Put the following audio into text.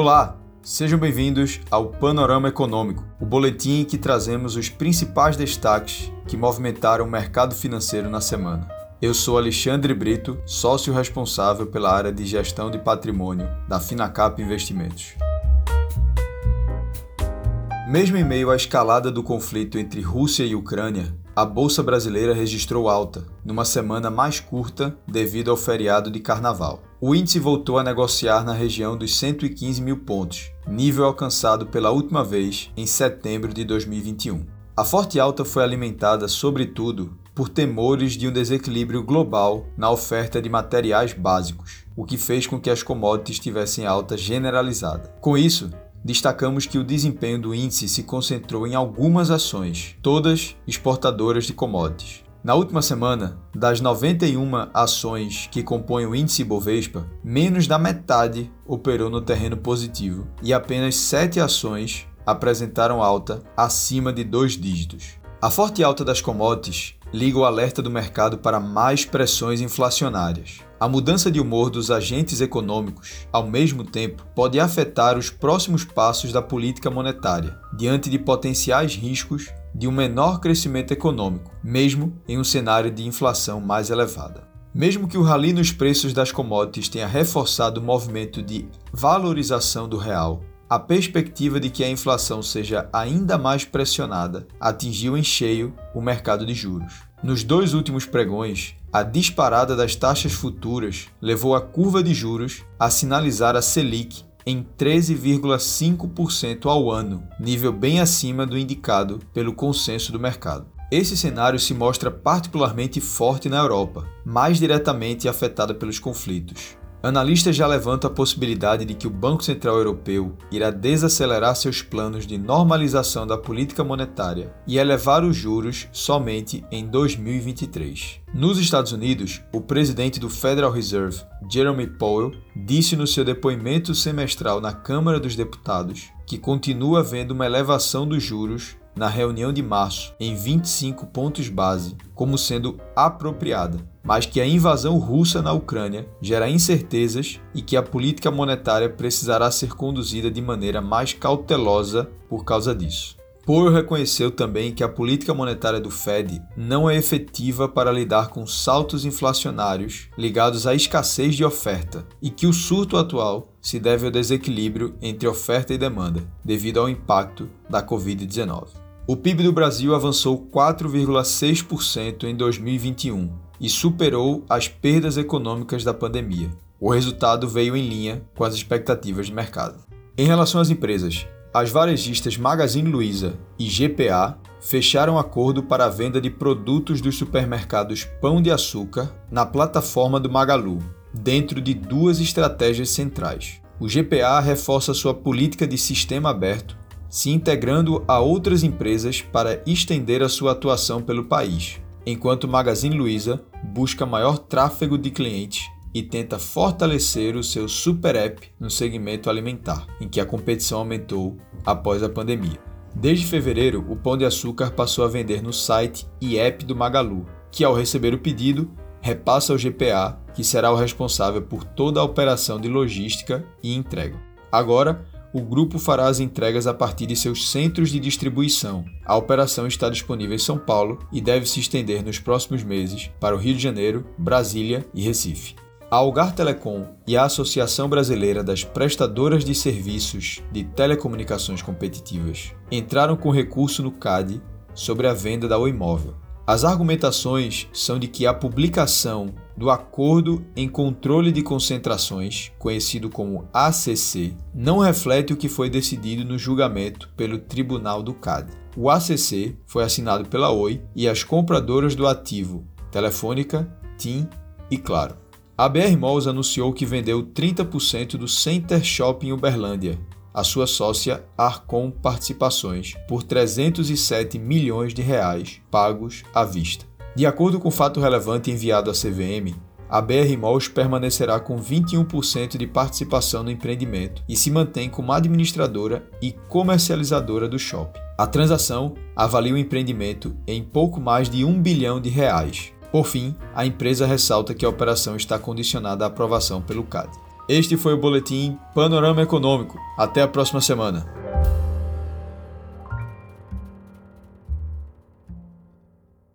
Olá, sejam bem-vindos ao Panorama Econômico, o boletim em que trazemos os principais destaques que movimentaram o mercado financeiro na semana. Eu sou Alexandre Brito, sócio responsável pela área de gestão de patrimônio da Finacap Investimentos. Mesmo em meio à escalada do conflito entre Rússia e Ucrânia, a bolsa brasileira registrou alta, numa semana mais curta devido ao feriado de carnaval. O índice voltou a negociar na região dos 115 mil pontos, nível alcançado pela última vez em setembro de 2021. A forte alta foi alimentada, sobretudo, por temores de um desequilíbrio global na oferta de materiais básicos, o que fez com que as commodities tivessem alta generalizada. Com isso, destacamos que o desempenho do índice se concentrou em algumas ações, todas exportadoras de commodities. Na última semana, das 91 ações que compõem o índice Bovespa, menos da metade operou no terreno positivo e apenas 7 ações apresentaram alta acima de dois dígitos. A forte alta das commodities liga o alerta do mercado para mais pressões inflacionárias. A mudança de humor dos agentes econômicos, ao mesmo tempo, pode afetar os próximos passos da política monetária, diante de potenciais riscos de um menor crescimento econômico, mesmo em um cenário de inflação mais elevada. Mesmo que o rally nos preços das commodities tenha reforçado o movimento de valorização do real, a perspectiva de que a inflação seja ainda mais pressionada atingiu em cheio o mercado de juros. Nos dois últimos pregões, a disparada das taxas futuras levou a curva de juros a sinalizar a Selic em 13,5% ao ano, nível bem acima do indicado pelo consenso do mercado. Esse cenário se mostra particularmente forte na Europa, mais diretamente afetada pelos conflitos. Analistas já levantam a possibilidade de que o Banco Central Europeu irá desacelerar seus planos de normalização da política monetária e elevar os juros somente em 2023. Nos Estados Unidos, o presidente do Federal Reserve, Jeremy Powell, disse no seu depoimento semestral na Câmara dos Deputados que continua havendo uma elevação dos juros na reunião de março em 25 pontos base como sendo apropriada, mas que a invasão russa na Ucrânia gera incertezas e que a política monetária precisará ser conduzida de maneira mais cautelosa por causa disso. Powell reconheceu também que a política monetária do Fed não é efetiva para lidar com saltos inflacionários ligados à escassez de oferta e que o surto atual se deve ao desequilíbrio entre oferta e demanda, devido ao impacto da Covid-19. O PIB do Brasil avançou 4,6% em 2021 e superou as perdas econômicas da pandemia. O resultado veio em linha com as expectativas de mercado. Em relação às empresas, as varejistas Magazine Luiza e GPA fecharam acordo para a venda de produtos dos supermercados Pão de Açúcar na plataforma do Magalu, dentro de duas estratégias centrais. O GPA reforça sua política de sistema aberto se integrando a outras empresas para estender a sua atuação pelo país, enquanto Magazine Luiza busca maior tráfego de clientes e tenta fortalecer o seu super app no segmento alimentar, em que a competição aumentou após a pandemia. Desde fevereiro, o Pão de Açúcar passou a vender no site e app do Magalu, que ao receber o pedido, repassa ao GPA, que será o responsável por toda a operação de logística e entrega. Agora, o grupo fará as entregas a partir de seus centros de distribuição. A operação está disponível em São Paulo e deve se estender nos próximos meses para o Rio de Janeiro, Brasília e Recife. A Algar Telecom e a Associação Brasileira das Prestadoras de Serviços de Telecomunicações Competitivas entraram com recurso no CAD sobre a venda da Oi Móvel. As argumentações são de que a publicação do Acordo em Controle de Concentrações, conhecido como ACC, não reflete o que foi decidido no julgamento pelo Tribunal do CAD. O ACC foi assinado pela Oi e as compradoras do ativo Telefônica, TIM e Claro. A BR Malls anunciou que vendeu 30% do Center Shopping Uberlândia, a sua sócia Arcom Participações por 307 milhões de reais pagos à vista. De acordo com o fato relevante enviado à CVM, a BR Malls permanecerá com 21% de participação no empreendimento e se mantém como administradora e comercializadora do shopping. A transação avalia o empreendimento em pouco mais de um bilhão de reais. Por fim, a empresa ressalta que a operação está condicionada à aprovação pelo CAD. Este foi o boletim Panorama Econômico. Até a próxima semana.